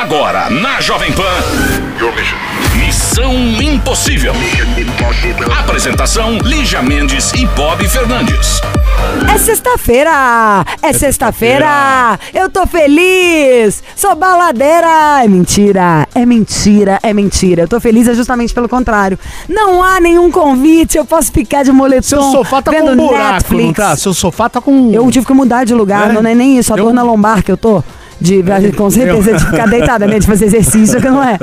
Agora, na Jovem Pan. Missão Impossível. Apresentação: Lígia Mendes e Bob Fernandes. É sexta-feira! É sexta-feira! Eu tô feliz! Sou baladeira! É mentira! É mentira! É mentira! Eu tô feliz é justamente pelo contrário. Não há nenhum convite, eu posso ficar de moletom Seu sofá tá vendo com um buraco, Netflix. não tá? Seu sofá tá com... Eu tive que mudar de lugar, É? não é nem isso, a Eu- dor na lombar que eu tô. De, com certeza, de ficar deitada mesmo, de fazer exercício, que não é.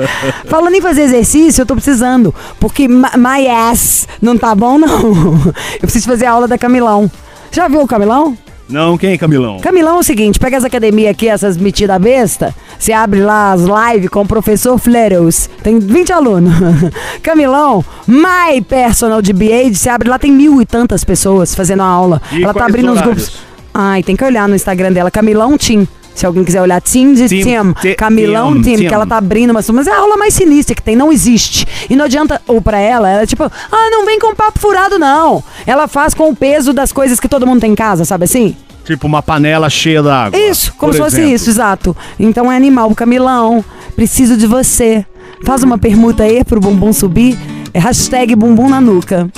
Falando em fazer exercício, eu tô precisando. Porque my ass não tá bom, não. Eu preciso fazer a aula da Camilão. Já viu o Camilão? Não, quem é Camilão? Camilão é o seguinte, pega as academias aqui, essas metidas besta, você abre lá as lives com o professor Fleros, tem 20 alunos. Camilão, my personal DBA, você abre lá, tem mil e tantas pessoas fazendo a aula. E Ela tá abrindo os horários? grupos. Ai, tem que olhar no Instagram dela, Camilão Tim. Se alguém quiser olhar, Tim de Tim, Tim. Ti- Camilão Tim, Tim, Tim. que ela tá abrindo uma Mas é a aula mais sinistra que tem, não existe. E não adianta, ou pra ela, ela é tipo, ah, não vem com papo furado, não. Ela faz com o peso das coisas que todo mundo tem em casa, sabe assim? Tipo uma panela cheia d'água. Isso, como se fosse exemplo. isso, exato. Então é animal, Camilão. Preciso de você. Faz uma permuta aí pro bumbum subir. É hashtag bumbum na nuca.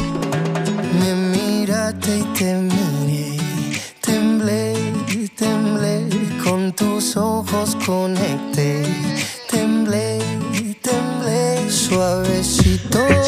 Me miraste y te miré, tus ojos conecté, temblé, temblé, suavecito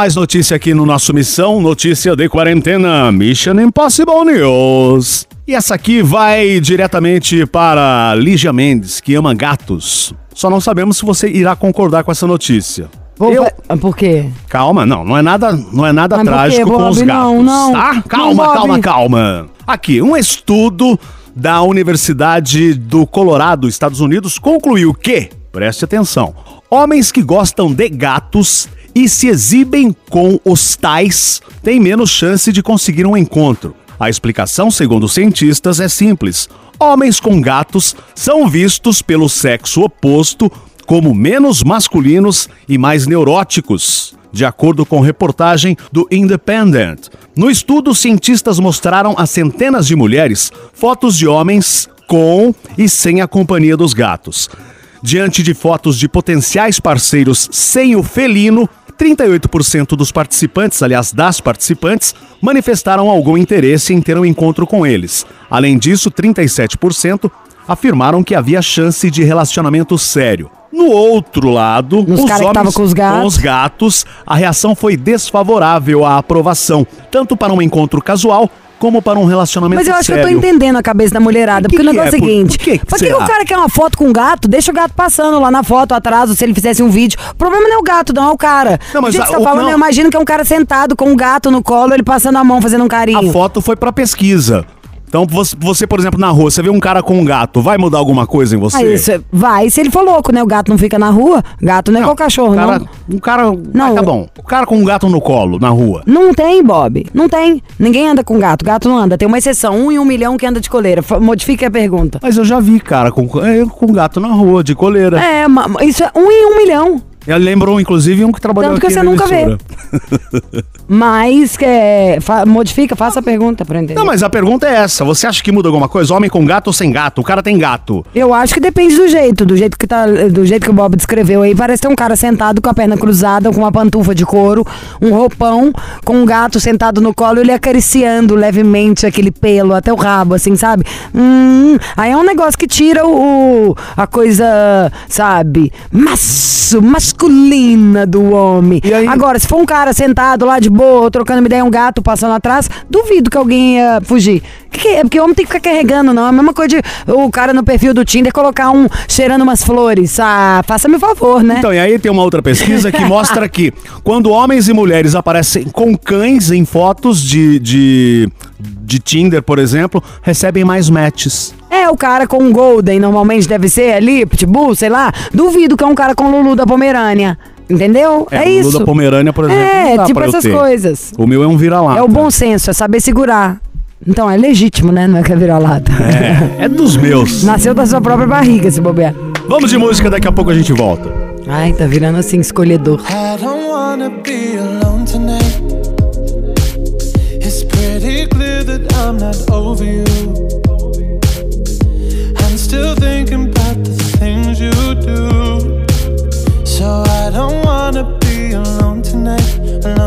mais notícia aqui no nosso Missão, notícia de quarentena, Mission Impossible News. E essa aqui vai diretamente para Lígia Mendes, que ama gatos. Só não sabemos se você irá concordar com essa notícia. Vou Eu- Ah, Por quê? Calma, não, não é nada, não é nada Mas trágico quê, com os gatos, Não, não. tá? Não, Calma, Bob. calma, calma. Aqui, um estudo da Universidade do Colorado, Estados Unidos, concluiu que, preste atenção, homens que gostam de gatos e se exibem com os tais têm menos chance de conseguir um encontro. A explicação, segundo os cientistas, é simples. Homens com gatos são vistos pelo sexo oposto como menos masculinos e mais neuróticos. de acordo com reportagem do Independent. No estudo, cientistas mostraram a centenas de mulheres fotos de homens com e sem a companhia dos gatos. Diante de fotos de potenciais parceiros sem o felino, 38% dos participantes, aliás, das participantes, manifestaram algum interesse em ter um encontro com eles. Além disso, 37% afirmaram que havia chance de relacionamento sério. No outro lado, Nos os homens com os com os gatos, a reação foi desfavorável à aprovação, tanto para um encontro casual como para um relacionamento Mas eu acho sério. que eu tô entendendo a cabeça da mulherada. Que porque o que negócio é é? o Por- seguinte: por que que que será? o cara quer uma foto com o gato? Deixa o gato passando lá na foto, atrás, ou se ele fizesse um vídeo. O problema não é o gato, não, é o cara. Não, mas o a- que você o- tá falando, não. eu imagino que é um cara sentado com um gato no colo, ele passando a mão, fazendo um carinho. A foto foi para pesquisa. Então, você, por exemplo, na rua, você vê um cara com um gato, vai mudar alguma coisa em você? Aí, é- vai, se ele for louco, né? O gato não fica na rua, gato não é igual cachorro, um cara, não. Um cara. Não. Ah, tá bom. O cara com um gato no colo, na rua. Não tem, Bob. Não tem. Ninguém anda com gato. Gato não anda. Tem uma exceção. Um em um milhão que anda de coleira. Modifique a pergunta. Mas eu já vi, cara, com, é, com gato na rua, de coleira. É, isso é um em um milhão. E lembrou, inclusive, um que trabalhou Tanto que aqui você na nunca vê. emissora. Mas, é, fa- modifica, faça a pergunta pra entender. Não, mas a pergunta é essa. Você acha que muda alguma coisa? Homem com gato ou sem gato? O cara tem gato. Eu acho que depende do jeito, do jeito que tá, do jeito que o Bob descreveu aí. Parece ter um cara sentado com a perna cruzada, com uma pantufa de couro, um roupão, com um gato sentado no colo, ele acariciando levemente aquele pelo até o rabo, assim, sabe? Hum, aí é um negócio que tira o, o- a coisa, sabe, maço, masculina do homem. Agora, se for um cara sentado lá de boa, trocando uma ideia, um gato passando atrás, duvido que alguém ia fugir. Que que é? Porque homem tem que ficar carregando, não. É a mesma coisa de o cara no perfil do Tinder colocar um cheirando umas flores. Ah, faça-me o favor, né? Então, e aí tem uma outra pesquisa que mostra que quando homens e mulheres aparecem com cães em fotos de, de, de Tinder, por exemplo, recebem mais matches. É, o cara com um Golden, normalmente deve ser ali, Pitbull, sei lá. Duvido que é um cara com Lulu da Pomerânia. Entendeu? É, o isso. Lulu da Pomerânia, por exemplo. É, não dá tipo pra eu essas ter. coisas. O meu é um vira-lata. É o bom senso, é saber segurar. Então, é legítimo, né? Não é que é vira-lata. É, é dos meus. Nasceu da sua própria barriga, se bobear. Vamos de música, daqui a pouco a gente volta. Ai, tá virando assim, escolhedor. I don't wanna be alone tonight. It's pretty clear that I'm not over you.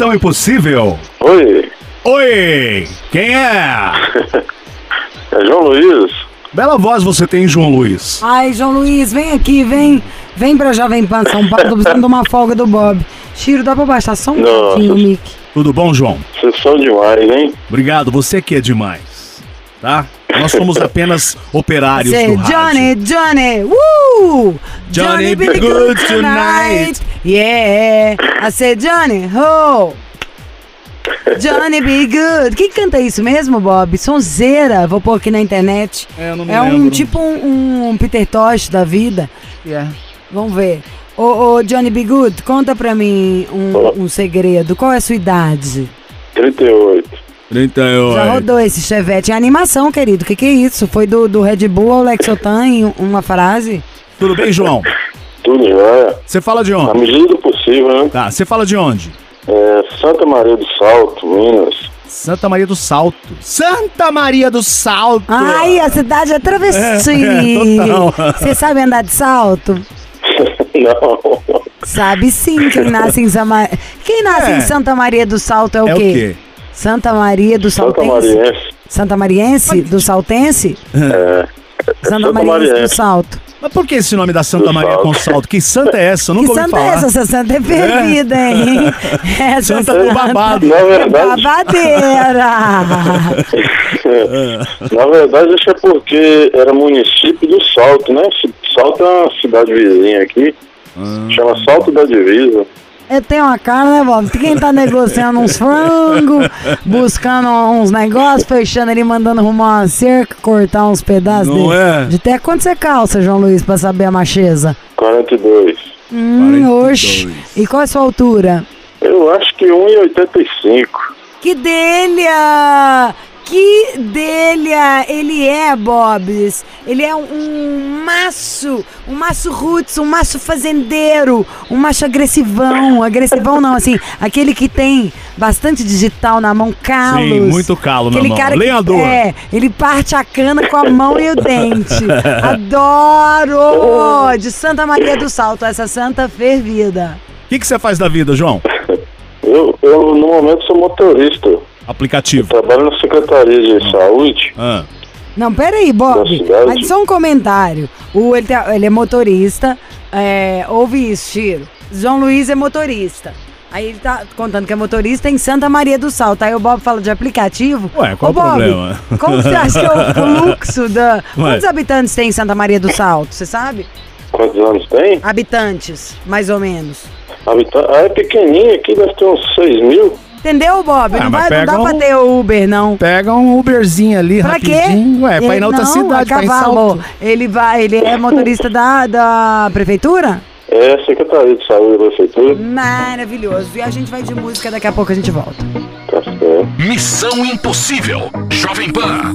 Missão Impossível? Oi, Oi! Quem é? é João Luiz. Bela voz você tem, João Luiz. Ai, João Luiz, vem aqui, vem. Vem pra Jovem Pan São Paulo, tô precisando de uma folga do Bob. Chiro, dá pra baixar só um Nossa. pouquinho, Mick. Tudo bom, João? Vocês são demais, hein? Obrigado, você que é demais. Tá? Nós somos apenas operários Say, do rádio. Johnny, Johnny, woo! Johnny, be good tonight. Yeah, I said, Johnny, ho! Johnny be good. Quem canta isso mesmo, Bob? Sonzeira. Vou pôr aqui na internet. É, eu não me É um lembro. tipo um, um Peter Tosh da vida. Vamos ver. Ô, ô, Johnny Be Good, conta pra mim um, um segredo. Qual é a sua idade? 38. 38. Já rodou esse chevette. É animação, querido. O que, que é isso? Foi do, do Red Bull ao Lexotan em uma frase? Tudo bem, João? Tudo jóia. Você fala de Na onde? medida do possível, né? Tá, você fala de onde? É, Santa Maria do Salto, Minas. Santa Maria do Salto. Santa Maria do Salto! Ai, a cidade é travesti. É, total. Você sabe andar de salto? Não. Sabe sim, quem nasce em Santa Quem nasce É. em Santa Maria do Salto é o É o quê? quê? Santa Maria do Santa Saltense? Mariense. Santa Mariense? Do Saltense? É. Santa, Santa Mariense do. Salto. Mas por que esse nome da Santa Maria Salto. com Salto? Que santa é essa? Eu nunca que ouvi santa falar. é essa? Essa santa é fervida, hein? Essa Santa do babado. Na é verdade, babadeira. na verdade, que é porque era município do Salto, né? Salto é uma cidade vizinha aqui. Chama Salto da Divisa. Eu tenho uma cara, né, Bob? Quem tá negociando uns frangos, buscando uns negócios, fechando ali, mandando arrumar uma cerca, cortar uns pedaços Não de, é? de até quanto você calça, João Luiz, pra saber a macheza? 42. Hum, 42. oxe. E qual é a sua altura? Eu acho que 1,85. Que delha! Que delha! Ele é, Bobs. Ele é um, maço, um maço roots, um maço fazendeiro, um macho agressivão. Agressivão não, assim, aquele que tem bastante digital na mão, calos. Sim, muito calo na Aquele mão. cara que- Lenhador. é, ele parte a cana com a mão e o dente. Adoro! De Santa Maria do Salto, essa santa fervida. O que, que você faz da vida, João? Eu, eu, no momento, sou motorista. Aplicativo. Trabalho na Secretaria de Saúde. Ah. Não, peraí, Bob. Mas só um comentário. O, ele, tá- ele é motorista. É, ouve isso, Chiro. João Luiz é motorista. Aí ele tá contando que é motorista em Santa Maria do Salto. Aí o Bob fala de aplicativo. Ué, qual Ô, o Bob, problema? Como você acha que é o fluxo da. Ué. Quantos habitantes tem em Santa Maria do Salto? Você sabe? Quantos anos tem? Habitantes, mais ou menos. Habita- Ah, é pequenininha aqui, deve ter uns 6 mil. Entendeu, Bob? Ah, não, vai, não dá pra um- ter o Uber, não. Pega um Uberzinho ali Pra quê? rapidinho. Ué, pra ir Ele- na outra não, cidade, pra ir. Salto. Ele vai, ele é motorista da, da prefeitura? É Secretaria de Saúde da Prefeitura. Maravilhoso. E a gente vai de música, daqui a pouco a gente volta. Tá certo. Missão Impossível. Jovem Pan.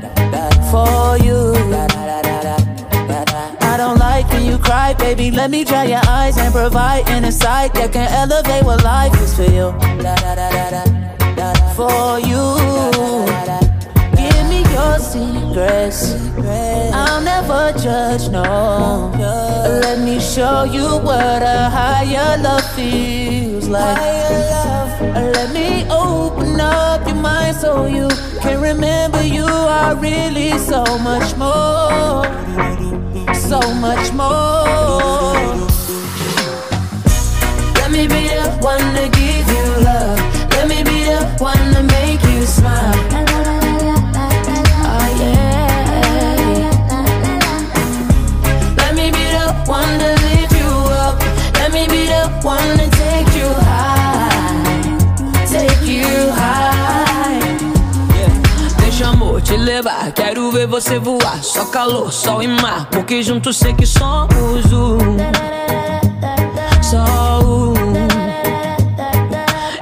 For you. I don't like when you cry, baby. Let me dry your eyes and provide an insight that can elevate what life is for you. For you. Secrets. I'll never judge, no. Let me show you what a higher love feels like. Let me open up your mind so you can remember you are really so much more. So much more. Let me be the one to give you love. Let me be the one to make you smile. Levar. Quero ver você voar. Só calor, sol e mar. Porque juntos sei que somos um. Só um.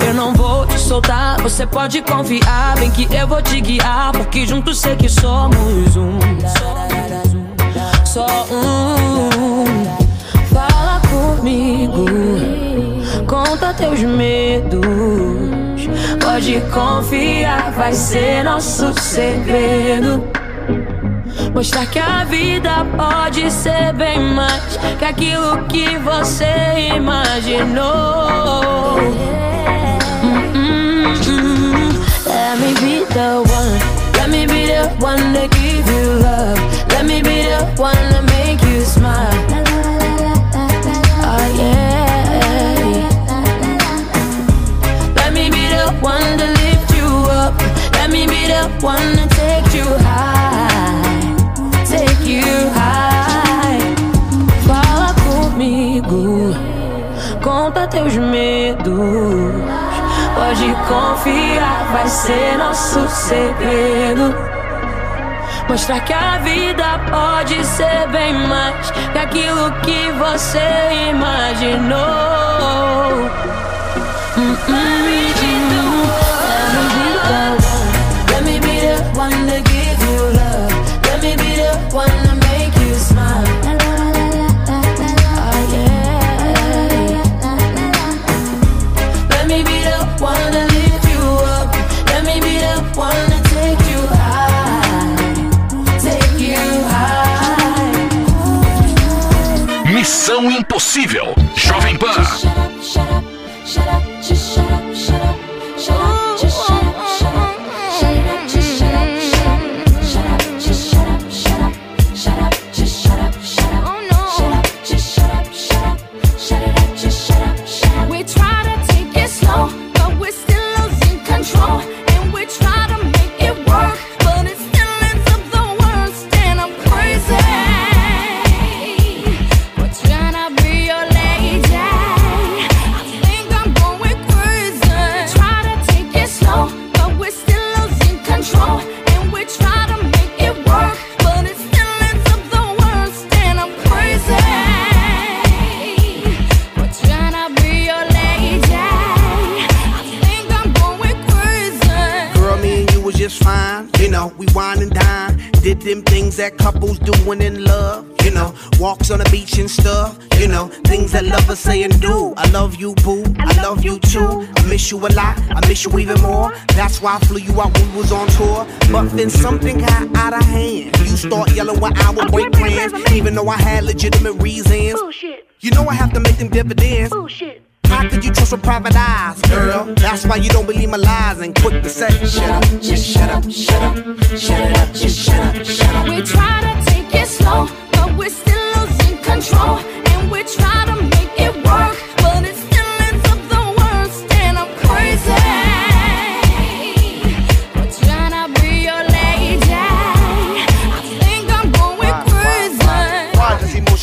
Eu não vou te soltar. Você pode confiar. Bem que eu vou te guiar. Porque juntos sei que somos um. Só um. Fala comigo. Conta teus medos. Pode confiar, vai ser nosso segredo. Mostrar que a vida pode ser bem mais que aquilo que você imaginou. Let me be the one. Let me be the one to give you love. Let me be the one to make you smile. Oh yeah. Let me be the one to. One to take you high. Take you high. Fala comigo. Conta teus medos. Pode confiar, vai ser nosso segredo. Mostrar que a vida pode ser bem mais que aquilo que você imaginou. Let me Missão Impossível. Jovem Pan. Miss you even more. That's why I flew you out when we was on tour. But then something got out of hand. You start yelling when I would break plans. Even though I had legitimate reasons. You know I have to make them dividends. How could you trust with private eyes, girl? That's why you don't believe my lies and quick to say, shut up, just shut up, shut up, shut it up, just shut up, shut up. We try to take it slow, but we're still losing control. And we try to make it work, but it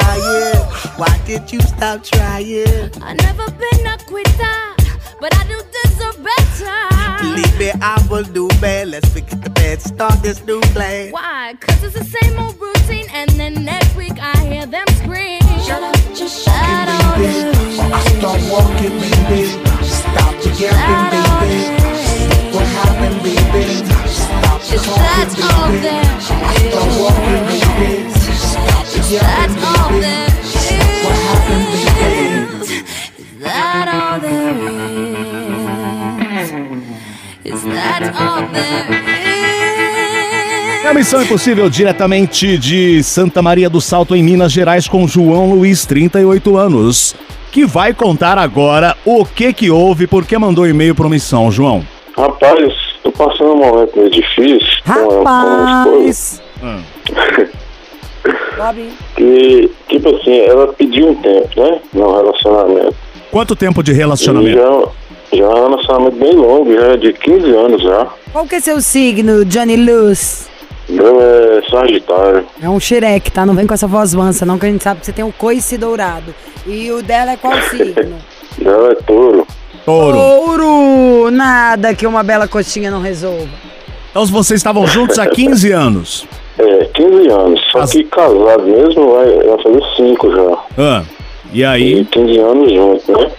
love is dying. Why did you stop trying? I never been a quitter, but I do deserve better. Believe me, I will do bad. Let's forget the bad, start this new plan. Why? Cause it's the same old routine, and then next week I hear them scream. Shut up, just shut all there Start walking, baby. Stop the yapping, baby. What happened, baby? Stop the Is that talking, all baby. there Start walking, baby. That's yapping, all baby. there What happened, baby? is. That all there is. Is that all there is? É a Missão Impossível diretamente de Santa Maria do Salto, em Minas Gerais, com João Luiz, 38 anos, que vai contar agora o que que houve, porque mandou e-mail pro Missão, João. Rapaz, tô passando um momento meio difícil com a, com a minha esposa. Que, tipo assim, ela pediu um tempo, né? No relacionamento. Quanto tempo de E relacionamento? já, já é um relacionamento bem longo, já é de 15 anos já. Qual que é seu signo, Johnny Luz? Meu é Sagitário. É um xereque, tá? Não vem com essa voz mansa, não, que a gente sabe que você tem um coice dourado. E o dela é qual signo? Ela é touro. Touro. Ouro! Nada que uma bela coxinha não resolva. Então vocês estavam juntos há 15 anos. É, 15 anos. Só As- que casado mesmo vai, vai fazer 5 já. Ah, e E aí? 15 anos juntos, né?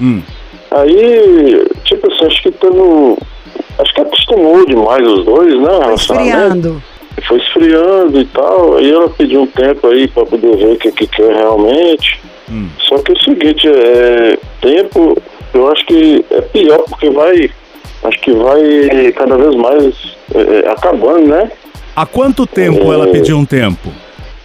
Hum. Aí, tipo assim, acho que tendo. Acho que acostumou demais os dois, né? Relacionamento. esfriando. Foi esfriando e tal. Aí ela pediu um tempo aí pra poder ver o que, que quer realmente. Hum. Só que é o seguinte, é, tempo, eu acho que é pior porque vai. Acho que vai cada vez mais é, é, acabando, né? Há quanto tempo ela pediu um tempo?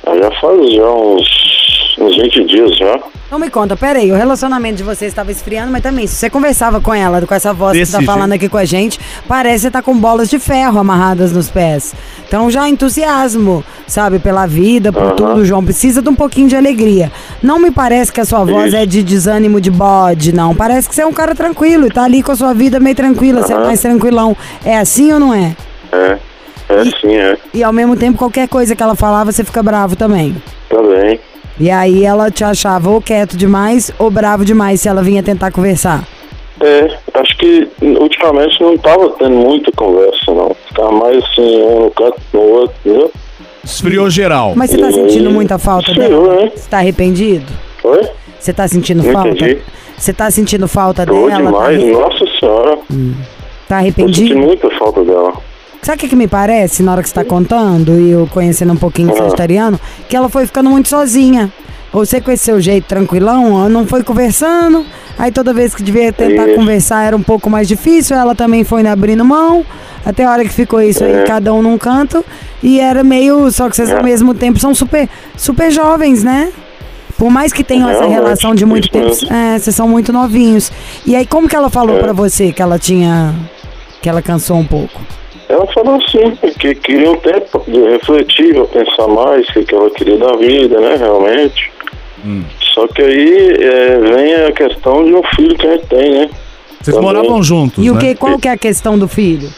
Já faz já uns, uns 20 dias já. Não me conta, peraí, o relacionamento de vocês estava esfriando, mas também, se você conversava com ela, com essa voz Desse que tá falando aqui com a gente, parece que você tá com bolas de ferro amarradas nos pés. Então já entusiasmo, sabe, pela vida, por Aham. tudo, João. Precisa de um pouquinho de alegria. Não me parece que a sua voz Isso. é de desânimo de bode, não. Parece que você é um cara tranquilo e tá ali com a sua vida meio tranquila, você é mais tranquilão. É assim ou não é? É, é sim, é. E ao mesmo tempo, qualquer coisa que ela falava, você fica bravo também. Também. E aí ela te achava ou quieto demais ou bravo demais se ela vinha tentar conversar. É, acho que ultimamente não tava tendo muita conversa, não. Ficava mais assim, um no canto no outro, entendeu? Esfriou geral. Mas você tá E sentindo muita falta sim, dela? né? Você tá arrependido? Oi? Você tá sentindo Não falta? entendi. Você tá sentindo falta Tô dela? Tá, demais, arre- nossa senhora. tá Eu senti arrependido? muita falta dela. Sabe o que, que me parece, na hora que você tá contando, e eu conhecendo um pouquinho o Ah. sagitariano, que ela foi ficando muito sozinha. Você com esse seu jeito tranquilão, não foi conversando, aí toda vez que devia tentar conversar era um pouco mais difícil, ela também foi abrindo mão, até a hora que ficou isso aí, É. cada um num canto, e era meio, só que vocês ao É. mesmo tempo são super, super jovens, né? Por mais que tenham essa relação de muito tempo, é, vocês são muito novinhos. E aí como que ela falou É. pra você que ela tinha, que ela cansou um pouco? Ela falou assim, que queria um tempo poder refletir, pra pensar mais o que, que ela queria da vida, né, realmente. Hum. Só que aí é, vem a questão de um filho que a gente tem, né? Vocês Também. moravam juntos, E o né? que, qual que é a questão do filho?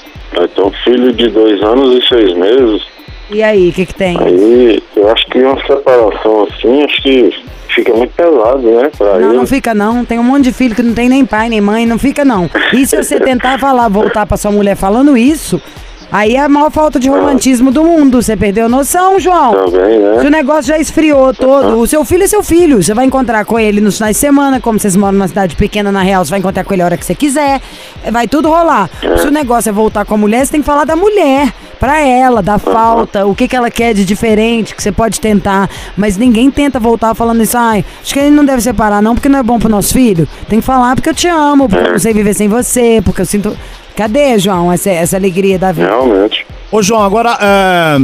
Tem um filho de dois anos e seis meses. E aí, o que que tem? Aí eu acho que uma separação assim, acho que fica muito pesado, né, pra Não, ele. não fica não. Tem um monte de filho que não tem nem pai, nem mãe, não fica não. E se você tentar falar, voltar pra sua mulher falando isso, aí é a maior falta de romantismo do mundo. Você perdeu a noção, João? Também, Se o né? negócio já esfriou todo, o seu filho é seu filho. Você vai encontrar com ele nos finais de semana, como vocês moram numa cidade pequena, na real, você vai encontrar com ele a hora que você quiser. Vai tudo rolar. Se o negócio é voltar com a mulher, você tem que falar da mulher. Pra ela, da falta, o que, que ela quer de diferente, que você pode tentar. Mas ninguém tenta voltar falando isso. Ai, acho que ele não deve separar, não, porque não é bom pro nosso filho. Tem que falar porque eu te amo, porque eu não sei viver sem você, porque eu sinto. Cadê, João, essa, essa alegria da vida? Realmente. Ô, João, agora é,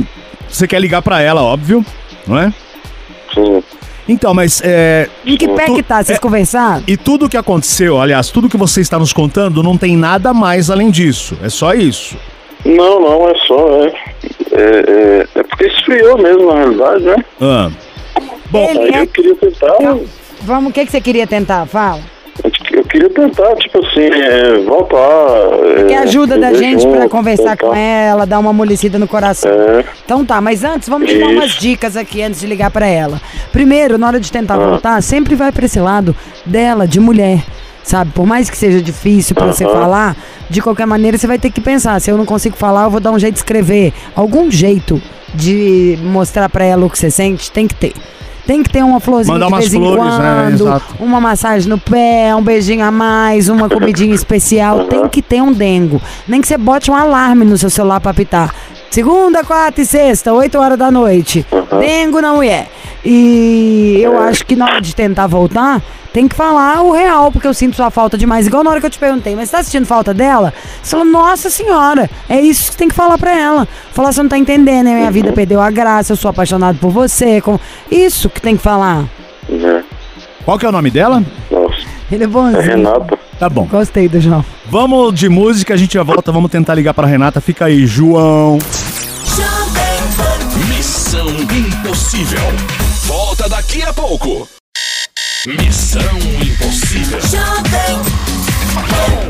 você quer ligar pra ela, óbvio, não é? Sim. Então, mas é, Em que pé Tu- que tá? Vocês é- conversaram? E tudo que aconteceu, aliás, tudo que você está nos contando, não tem nada mais além disso. É só isso. Não, não, é só, é. É, é, é porque esfriou mesmo, na realidade, né? Ah. Bom, Ele Aí é- eu queria tentar. Vamos, o que, que você queria tentar? Fala. Eu queria tentar, tipo assim, é, voltar. Que é, ajuda da gente pra conversar com tentar. ela, dar uma amolecida no coração. É. Então tá, mas antes vamos te dar umas dicas aqui antes de ligar pra ela. Primeiro, na hora de tentar Ah. voltar, sempre vai pra esse lado dela, de mulher. Sabe, por mais que seja difícil pra você falar, de qualquer maneira você vai ter que pensar, se eu não consigo falar, eu vou dar um jeito de escrever. Algum jeito de mostrar pra ela o que você sente, tem que ter. Tem que ter uma florzinha Mandar de umas vez em flores, né? quando, Exato. uma massagem no pé, um beijinho a mais, uma comidinha especial. Tem que ter um dengo. Nem que você bote um alarme no seu celular pra apitar. Segunda, quarta e sexta, 8 horas da noite. Dengo na mulher. E eu acho que na hora de tentar voltar, tem que falar o real, porque eu sinto sua falta demais. Igual na hora que eu te perguntei, mas você tá sentindo falta dela? Você falou, nossa senhora, é isso que tem que falar pra ela. Falar, você não tá entendendo, né? Minha vida perdeu a graça, eu sou apaixonado por você. Com... Isso que tem que falar. Né? Qual que é o nome dela? Nossa. Ele é bonzinho. É Renata. Tá bom. Gostei do João. Vamos de música, a gente já volta, vamos tentar ligar pra Renata. Fica aí, João. Missão Impossível. Volta daqui a pouco. Missão Impossível. I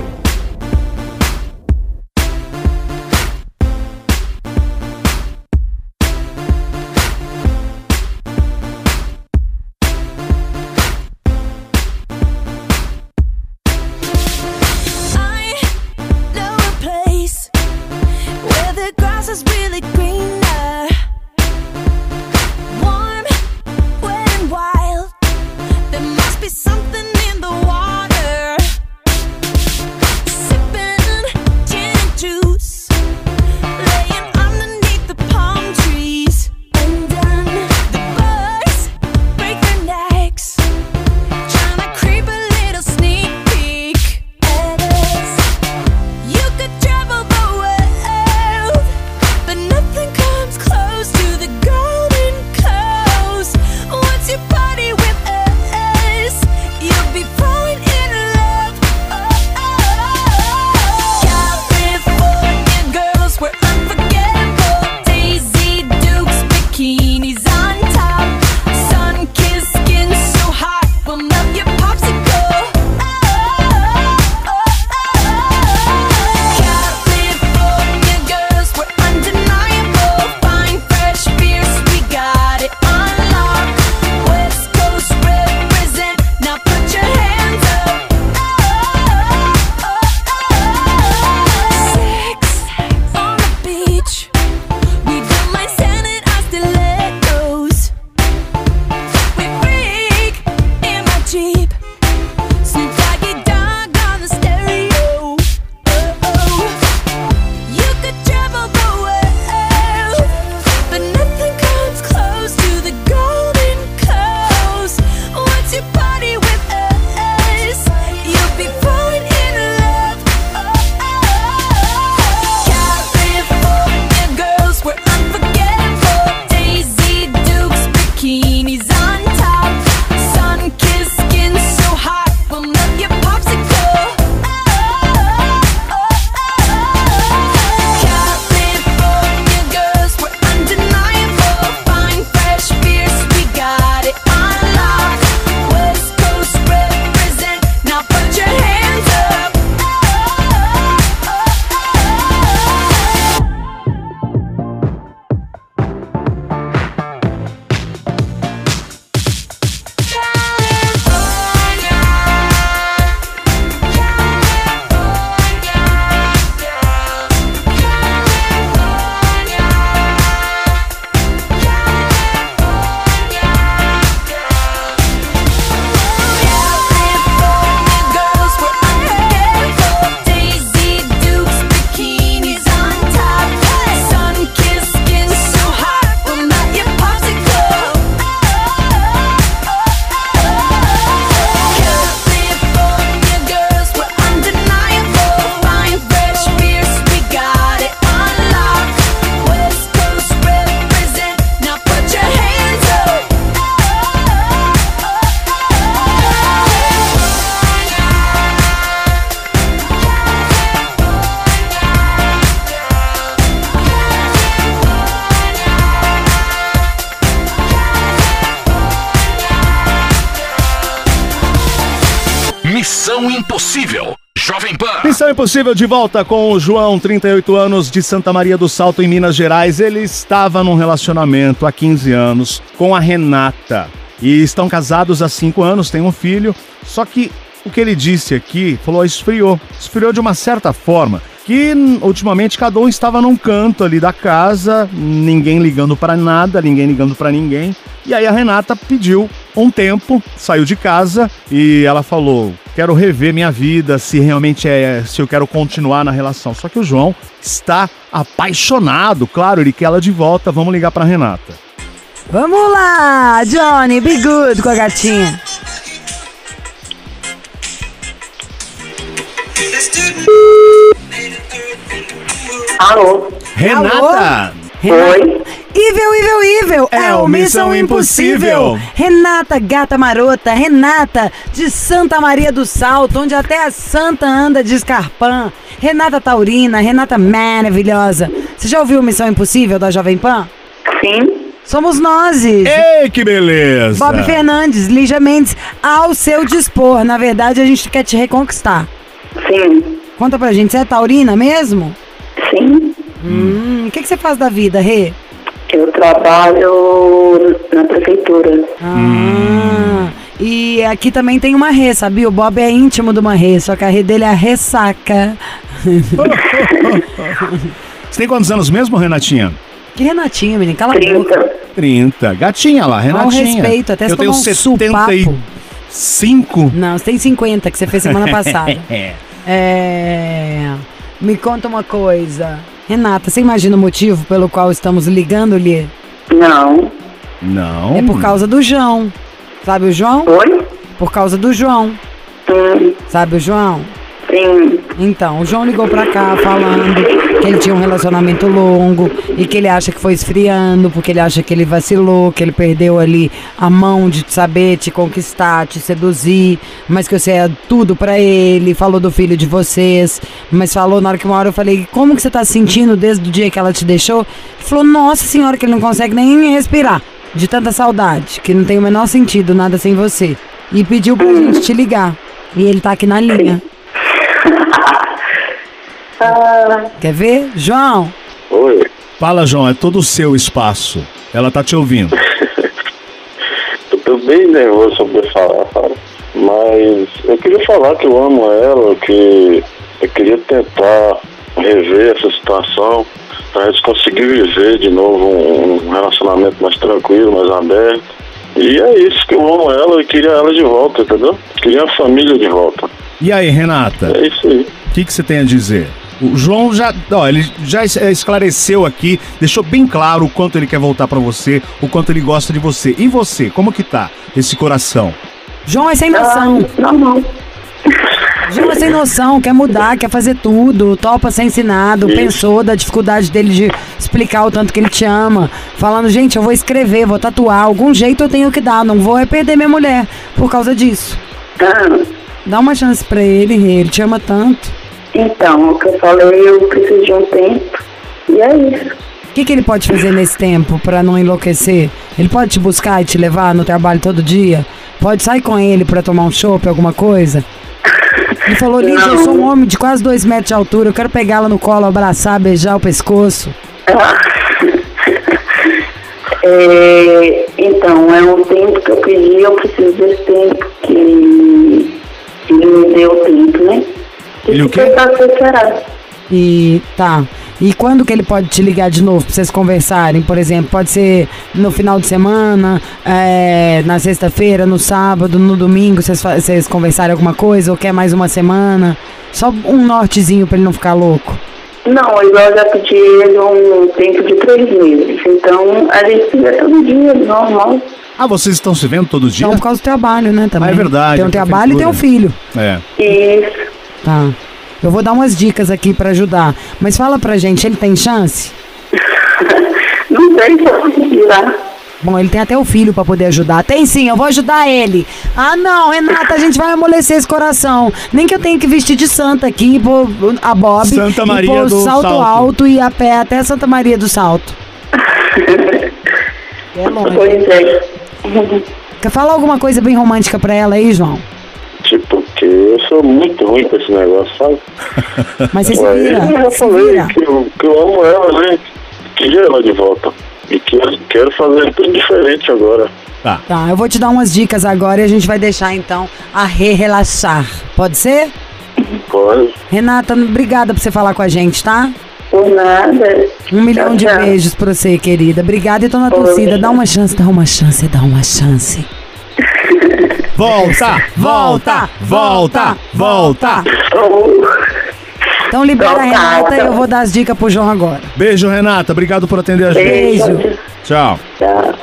Impossível de volta com o João, 38 anos, de Santa Maria do Salto, em Minas Gerais. Ele estava num relacionamento há 15 anos com a Renata. E estão casados há 5 anos, têm um filho. Só que o que ele disse aqui, falou, esfriou. Esfriou de uma certa forma. Que ultimamente cada um estava num canto ali da casa, ninguém ligando para nada, ninguém ligando para ninguém. E aí a Renata pediu um tempo, saiu de casa e ela falou: "Quero rever minha vida, se realmente é, se eu quero continuar na relação". Só que o João está apaixonado, claro, ele quer ela de volta. Vamos ligar pra Renata. Vamos lá, Johnny, be good com a gatinha. Alô? Renata! Oi? Evil, evil, evil! É o Missão Impossível. Renata, gata marota, Renata de Santa Maria do Salto, onde até a santa anda de escarpão. Renata Taurina, Renata maravilhosa. Você já ouviu Missão Impossível da Jovem Pan? Sim. Somos nós. Ei, que beleza! Bob Fernandes, Lígia Mendes, ao seu dispor. Na verdade, a gente quer te reconquistar. Sim. Conta pra gente, você é taurina mesmo? Sim. Hum, o que, que você faz da vida, Rê? Eu trabalho na prefeitura. Ah, e aqui também tem uma Rê, sabia? O Bob é íntimo de uma Rê, só que a Rê dele é a ressaca. Você tem quantos anos mesmo, Renatinha? que Renatinha, menina, cala a boca. 30. Gatinha lá, Renatinha. respeito, até Eu se tenho tomar um supapo. 75. Não, você tem 50 que você fez semana passada. É. É. Me conta uma coisa. Renata, você imagina o motivo pelo qual estamos ligando-lhe? Não. Não. É por causa do João. Sabe o João? Oi? Por causa do João. Sim. Sabe o João? Sim. Então, o João ligou pra cá falando ele tinha um relacionamento longo e que ele acha que foi esfriando, porque ele acha que ele vacilou, que ele perdeu ali a mão de saber te conquistar, te seduzir, mas que você é tudo pra ele. Falou do filho de vocês, mas falou na hora que uma hora eu falei: Como que você tá se sentindo desde o dia que ela te deixou? Ele falou: Nossa senhora, que ele não consegue nem respirar de tanta saudade, que não tem o menor sentido nada sem você. E pediu pra gente te ligar. E ele tá aqui na linha. Quer ver? João? Oi. Fala, João, é todo o seu espaço. Ela tá te ouvindo. Eu tô bem nervoso sobre falar, cara. Mas eu queria falar que eu amo ela, que eu queria tentar rever essa situação pra gente conseguir viver de novo um, um relacionamento mais tranquilo, mais aberto. E é isso, que eu amo ela e queria ela de volta, entendeu? Queria a família de volta. E aí, Renata? É isso aí. O que, que você tem a dizer? O João já, ó, ele já eh, esclareceu aqui, deixou bem claro o quanto ele quer voltar pra você, o quanto ele gosta de você. E você, como que tá esse coração? João é sem noção. não, não. João é sem noção, quer mudar, quer fazer tudo, topa ser ensinado, pensou da dificuldade dele de explicar o tanto que ele te ama. Falando, gente, eu vou escrever, vou tatuar, algum jeito eu tenho que dar, não vou arrepender minha mulher por causa disso. Ah, Dá uma chance pra ele, ele te ama tanto. Então, o que eu falei, eu preciso de um tempo. E é isso. O que, que ele pode fazer nesse tempo pra não enlouquecer? Ele pode te buscar e te levar no trabalho todo dia? Pode sair com ele pra tomar um chopp, alguma coisa? Ele falou, Lígia, eu sou um homem de quase dois metros de altura, eu quero pegá-la no colo, abraçar, beijar o pescoço. É, então, é um tempo que eu pedi, eu preciso desse tempo que ele me deu tempo, né? Ele o quê? Tentar separar. E tá. E quando que ele pode te ligar de novo pra vocês conversarem? Por exemplo, pode ser no final de semana, é, na sexta-feira, no sábado, no domingo, vocês, conversarem alguma coisa, ou quer mais uma semana? Só um nortezinho pra ele não ficar louco. Não, igual eu já pedi ele um tempo de três meses. Então, a gente se vê todo dia, normal. Ah, vocês estão se vendo todo dia? Então, por causa do trabalho, né, também. Ah, é verdade, Tem um a trabalho e tem um filho. É. Isso. Tá. Eu vou dar umas dicas aqui pra ajudar. Mas fala pra gente, ele tem chance? Não eu consegui lá. Bom, ele tem até o filho pra poder ajudar. Tem sim, eu vou ajudar ele. Ah, não, Renata, a gente vai amolecer esse coração. Nem que eu tenha que vestir de santa aqui, pôr a Bob. Santa Maria e pôr do salto, Salto. alto e a pé até Santa Maria do Salto. É longe. Pois é. Quer falar alguma coisa bem romântica pra ela aí, João? Tipo, que eu sou muito ruim com esse negócio, sabe? Mas você Ué, vira, Eu já falei vira. que eu, que eu amo ela, né? Queria ela de volta. E quero, quero fazer tudo diferente agora. Tá. Tá, eu vou te dar umas dicas agora e a gente vai deixar então a Rê relaxar. Pode ser? Pode. Renata, obrigada por você falar com a gente, tá? Por nada. Um milhão de beijos pra você, querida. Obrigada e tô na torcida. Dá uma chance, dá uma chance, dá uma chance. Volta, volta, volta, volta. Então libera a Então Renata e eu vou dar as dicas pro João agora. Beijo, Renata. Obrigado por atender a gente. Beijo. Tchau. Tchau.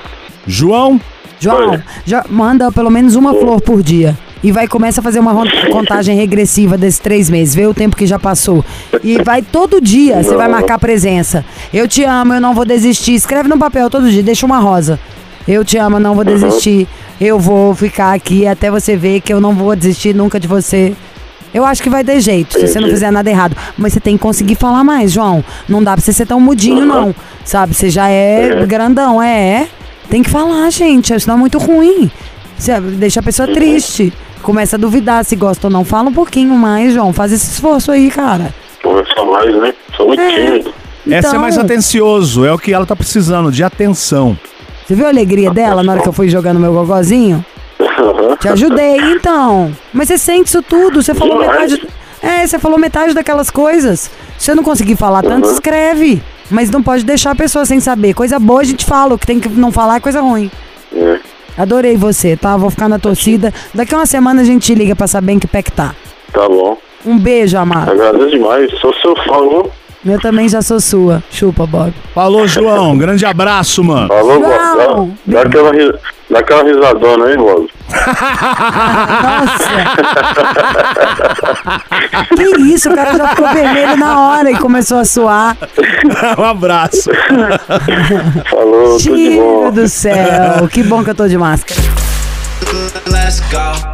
João? João, já manda pelo menos uma flor por dia. E vai começa a fazer uma contagem regressiva desses três meses, vê o tempo que já passou. E vai todo dia, você vai marcar presença. Eu te amo, eu não vou desistir. Escreve no papel todo dia, deixa uma rosa. Eu te amo, eu não vou desistir. Eu vou ficar aqui até você ver que eu não vou desistir nunca de você. Eu acho que vai ter jeito, se você não fizer nada errado. Mas você tem que conseguir falar mais, João. Não dá pra você ser tão mudinho, não. Sabe? Você já é grandão, é, é. Tem que falar, gente. Senão é muito ruim. Você deixa a pessoa triste. Começa a duvidar se gosta ou não. Fala um pouquinho mais, João. Faz esse esforço aí, cara. Conversar mais, né? Sou muito É. tímido. É ser Então- mais atencioso. É o que ela tá precisando, de atenção. Você viu a alegria dela na hora que eu fui jogando meu gogozinho? Te ajudei, então. Mas você sente isso tudo. Você falou Demais. metade. É, você falou metade daquelas coisas. Se você não conseguir falar tanto, Uhum. escreve. Mas não pode deixar a pessoa sem saber. Coisa boa a gente fala, o que tem que não falar é coisa ruim. É. Adorei você, tá? Vou ficar na torcida. Daqui a uma semana a gente te liga pra saber em que pé que tá. Tá bom. Um beijo, amado. Agradeço demais. Sou seu fã, viu? Eu também já sou sua. Chupa, Bob. Falou, João. Grande abraço, mano. Falou, Bob. Dá, dá, aquela, dá aquela risadona aí, Bob. Que isso, o cara já ficou vermelho na hora e começou a suar. um abraço. Falou, tudo de bom. Tiro do céu. Que bom que eu tô de máscara. Let's go.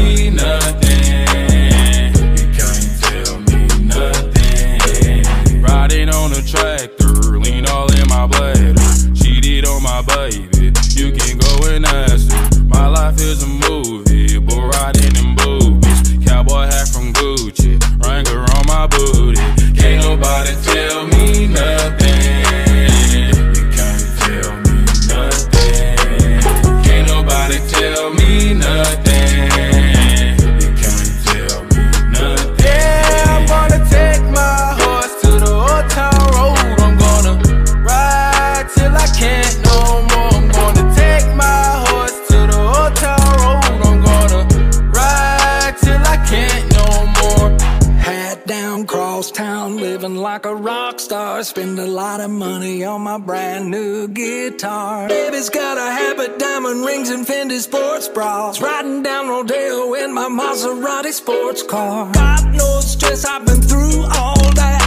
is a rings, and Fendi sports bras. Riding down Rodeo in my Maserati sports car. Got no stress, I've been through all that.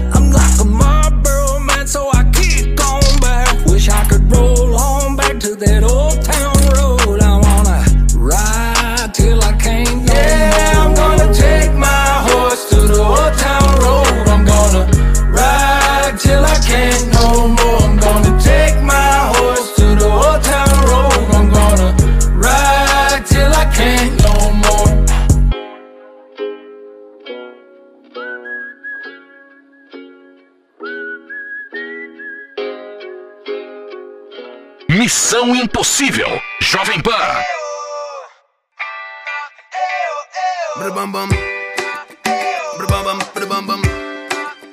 Jovem Pan.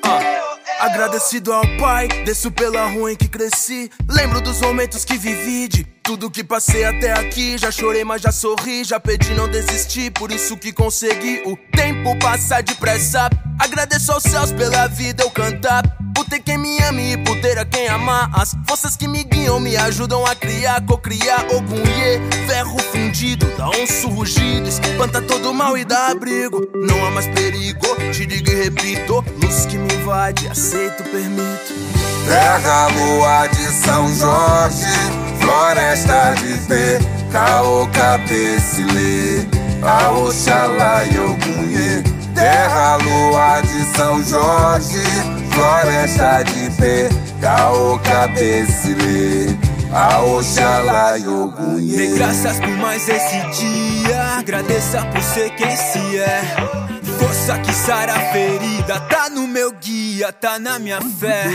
Ah, Agradecido ao pai, desço pela rua em que cresci. Lembro dos momentos que vivi, de tudo que passei até aqui. Já chorei, mas já sorri. Já pedi, não desisti, por isso que consegui. O tempo passa depressa. Agradeço aos céus pela vida eu cantar. Ter quem me ame e por ter a quem amar. As forças que me guiam me ajudam a criar, cocriar iê. Ferro fundido, dá um surgido. Espanta todo mal e dá abrigo. Não há mais perigo, te digo e repito. Luz que me invade, aceito, permito. Terra, lua de São Jorge, floresta de Zé, caô, cabecilê, Oxalá e Ogunhê. Terra, lua de São Jorge, floresta de pé, caô, cabecilê, a Oxalá e Ogunhê. graças por mais esse dia. Agradeça por ser quem se é. Força que sara ferida. Tá no meu guia, tá na minha fé.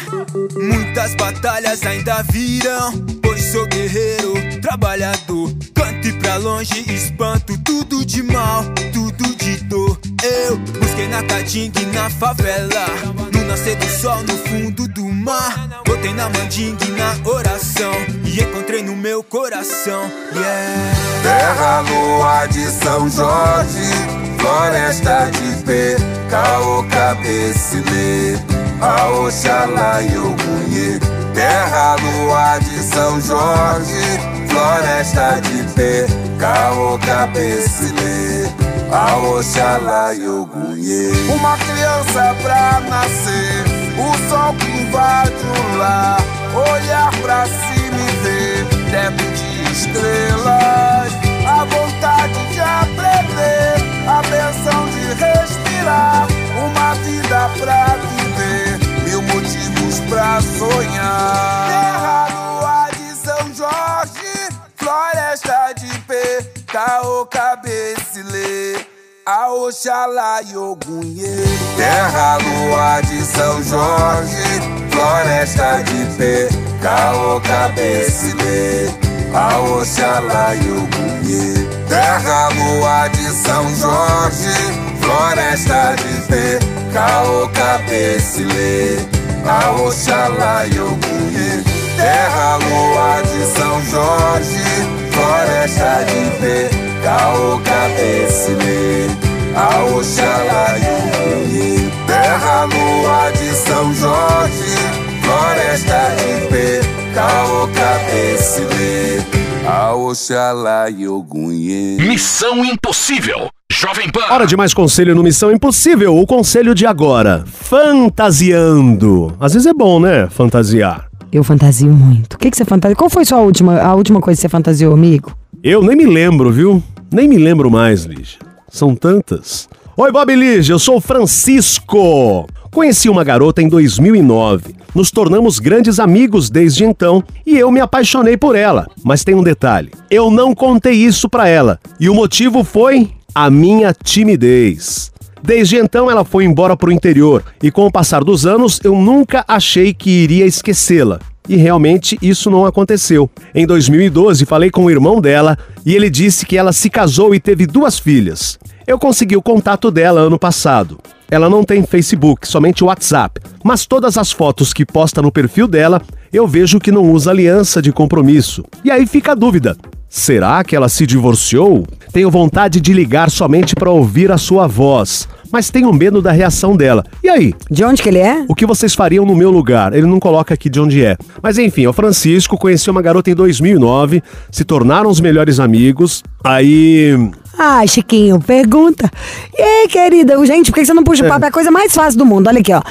Muitas batalhas ainda virão. Pois sou guerreiro, trabalhador. Cante pra longe, espanto tudo de mal, tudo Eu busquei na Caatinga e na favela. No nascer do sol, no fundo do mar. Botei na mandinga e na oração. E encontrei no meu coração. Yeah. Terra, lua de São Jorge, floresta de pé, caô, cabecilê, a Oxalá e Ogunhê. Terra, lua de São Jorge, floresta de pé, caô, cabecilê, a Oxalá e Ogunhê. Uma criança pra nascer, o sol que invade o lar, olhar pra cima e ver débito de estrelas, a vontade de aprender, a benção de respirar, uma vida pra viver, mil motivos pra sonhar. Terra, lua de São Jorge, floresta de pé, caô, cabecilê. A Oxalá e Ogunhê Terra, lua de São Jorge Floresta de pé, caô, cabecilê A Oxalá e Ogunhê Terra, lua de São Jorge Floresta de pé, caô, cabecilê A Oxalá e Ogunhê Terra, lua de São Jorge Floresta de pé, caô, cabecilê A Oxalá e Ogunhê Terra, lua de São Jorge Floresta de pé, caô, cabecilê A Oxalá e Ogunhê Missão Impossível. Jovem Pan. Hora de mais conselho no Missão Impossível. O conselho de agora. Fantasiando. Às vezes é bom, né? Fantasiar. Eu fantasio muito. O que, que você fantasia? Qual foi sua última, a última coisa que você fantasiou, amigo? Eu nem me lembro, viu? Nem me lembro mais, Lígia. São tantas. Oi, Bob Lígia, eu sou Francisco. Conheci uma garota em 2009. Nos tornamos grandes amigos desde então e eu me apaixonei por ela. Mas tem um detalhe: eu não contei isso pra ela. E o motivo foi a minha timidez. Desde então ela foi embora pro interior e com o passar dos anos eu nunca achei que iria esquecê-la. E realmente isso não aconteceu. Em 2012 falei com o irmão dela e ele disse que ela se casou e teve duas filhas. Eu consegui o contato dela ano passado. Ela não tem Facebook, somente WhatsApp, mas todas as fotos que posta no perfil dela eu vejo que não usa aliança de compromisso. E aí fica a dúvida: será que ela se divorciou? Tenho vontade de ligar somente para ouvir a sua voz, mas tenho medo da reação dela. E aí? De onde que ele é? O que vocês fariam no meu lugar? Ele não coloca aqui de onde é. Mas enfim, é o Francisco conheceu uma garota em 2009, se tornaram os melhores amigos. Aí Ai, Chiquinho, pergunta. E aí, querida? Gente, por que você não puxa o papo? É a coisa mais fácil do mundo. Olha aqui, ó.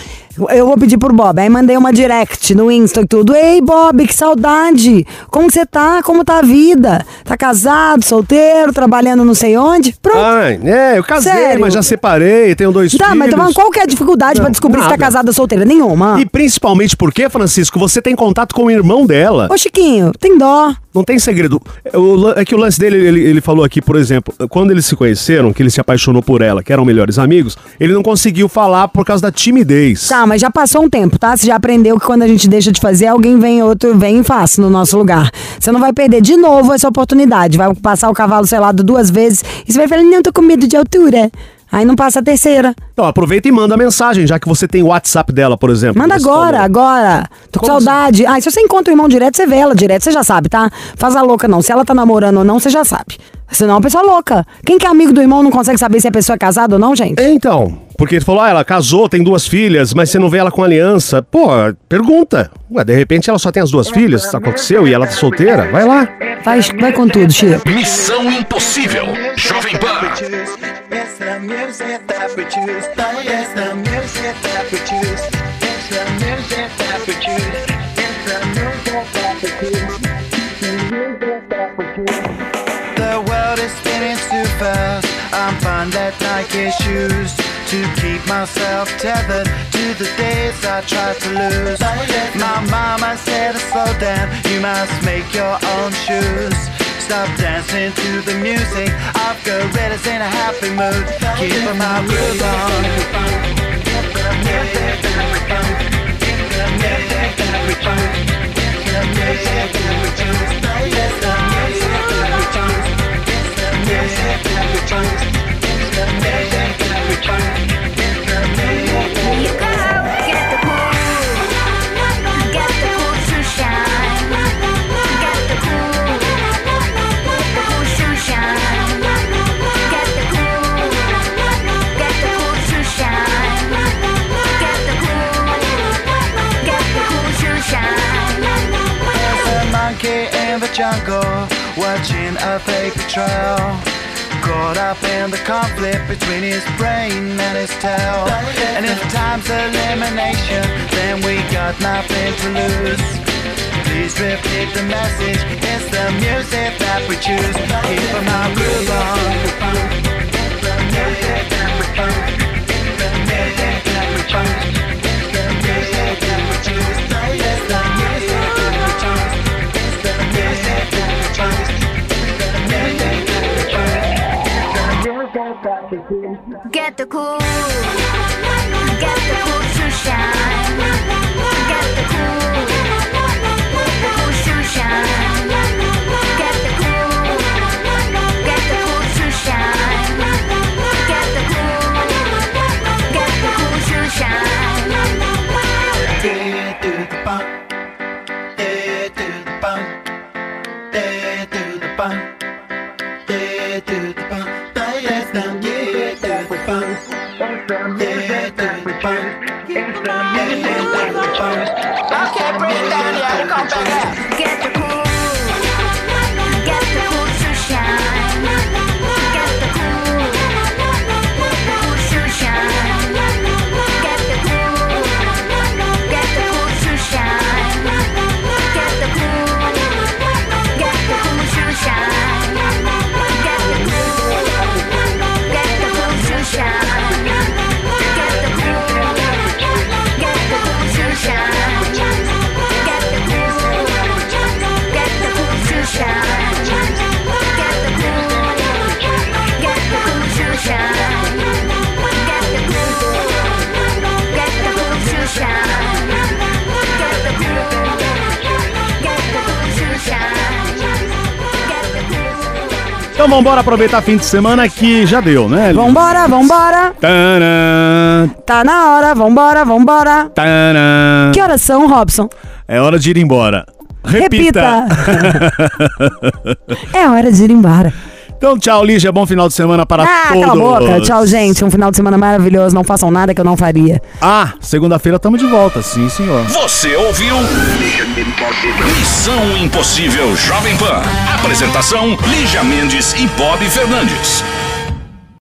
Eu vou pedir pro Bob. Aí mandei uma direct no Insta e tudo. Ei, Bob, que saudade. Como você tá? Como tá a vida? Tá casado, solteiro, trabalhando não sei onde? Pronto. Ai, é, eu casei, Sério? mas já separei, tenho dois Tá, filhos. mas então qual que é a dificuldade pra descobrir se tá nada. casada ou solteira? Nenhuma. E principalmente porque, Francisco, você tem contato com o irmão dela. Ô, Chiquinho, tem dó. Não tem segredo. Lan- é que o lance dele, ele, ele falou aqui, por exemplo, quando eles se conheceram, que ele se apaixonou por ela, que eram melhores amigos, ele não conseguiu falar por causa da timidez. Tá, mas já passou um tempo, tá? Você já aprendeu que quando a gente deixa de fazer, alguém vem, outro vem e faz no nosso lugar. Você não vai perder de novo essa oportunidade. Vai passar o cavalo selado duas vezes e você vai falar, não, tô com medo de altura. Aí não passa a terceira. Então aproveita e manda mensagem, já que você tem o WhatsApp dela, por exemplo. Manda agora, falou. agora. Tô com Como saudade. Ah, se você encontra o irmão direto, você vê ela direto, você já sabe, tá? Faz a louca não. Se ela tá namorando ou não, você já sabe. Senão é uma pessoa louca. Quem que é amigo do irmão não consegue saber se a pessoa é casada ou não, gente? Então, porque ele falou, ah, ela casou, tem duas filhas, mas você não vê ela com aliança. Pô, pergunta. Ué, de repente ela só tem as duas filhas, isso aconteceu, e ela tá solteira? Vai lá. Vai, vai com tudo, Chico. Missão Impossível. Jovem Pan. Nike shoes. to keep myself tethered to the days I tried to lose. My mama said, slow down, you must make your own shoes. Stop dancing to the music. I've got gorillas in a happy mood. Keep my groove on. There's a paper trail. Caught up in the conflict between his brain and his tail. And if time's elimination, then we got nothing to lose. Please repeat the message. It's the music that we choose. Keep my groove on. Get the cool, Okay, bring it down. Come back. Get the cool. Então vambora aproveitar fim de semana que já deu, né? Eli? Vambora, vambora. Tadã, Tá na hora, vambora, vambora. tadã. Que horas são, Robson? É hora de ir embora. Repita. É hora de ir embora. Então tchau, Lígia. Bom final de semana para Ah, todos. cala a boca. Tchau, gente. Um final de semana maravilhoso. Não façam nada que eu não faria. Ah, segunda-feira estamos de volta, sim, senhor. Você ouviu? Missão Impossível Jovem Pan. Apresentação: Lígia Mendes e Bob Fernandes.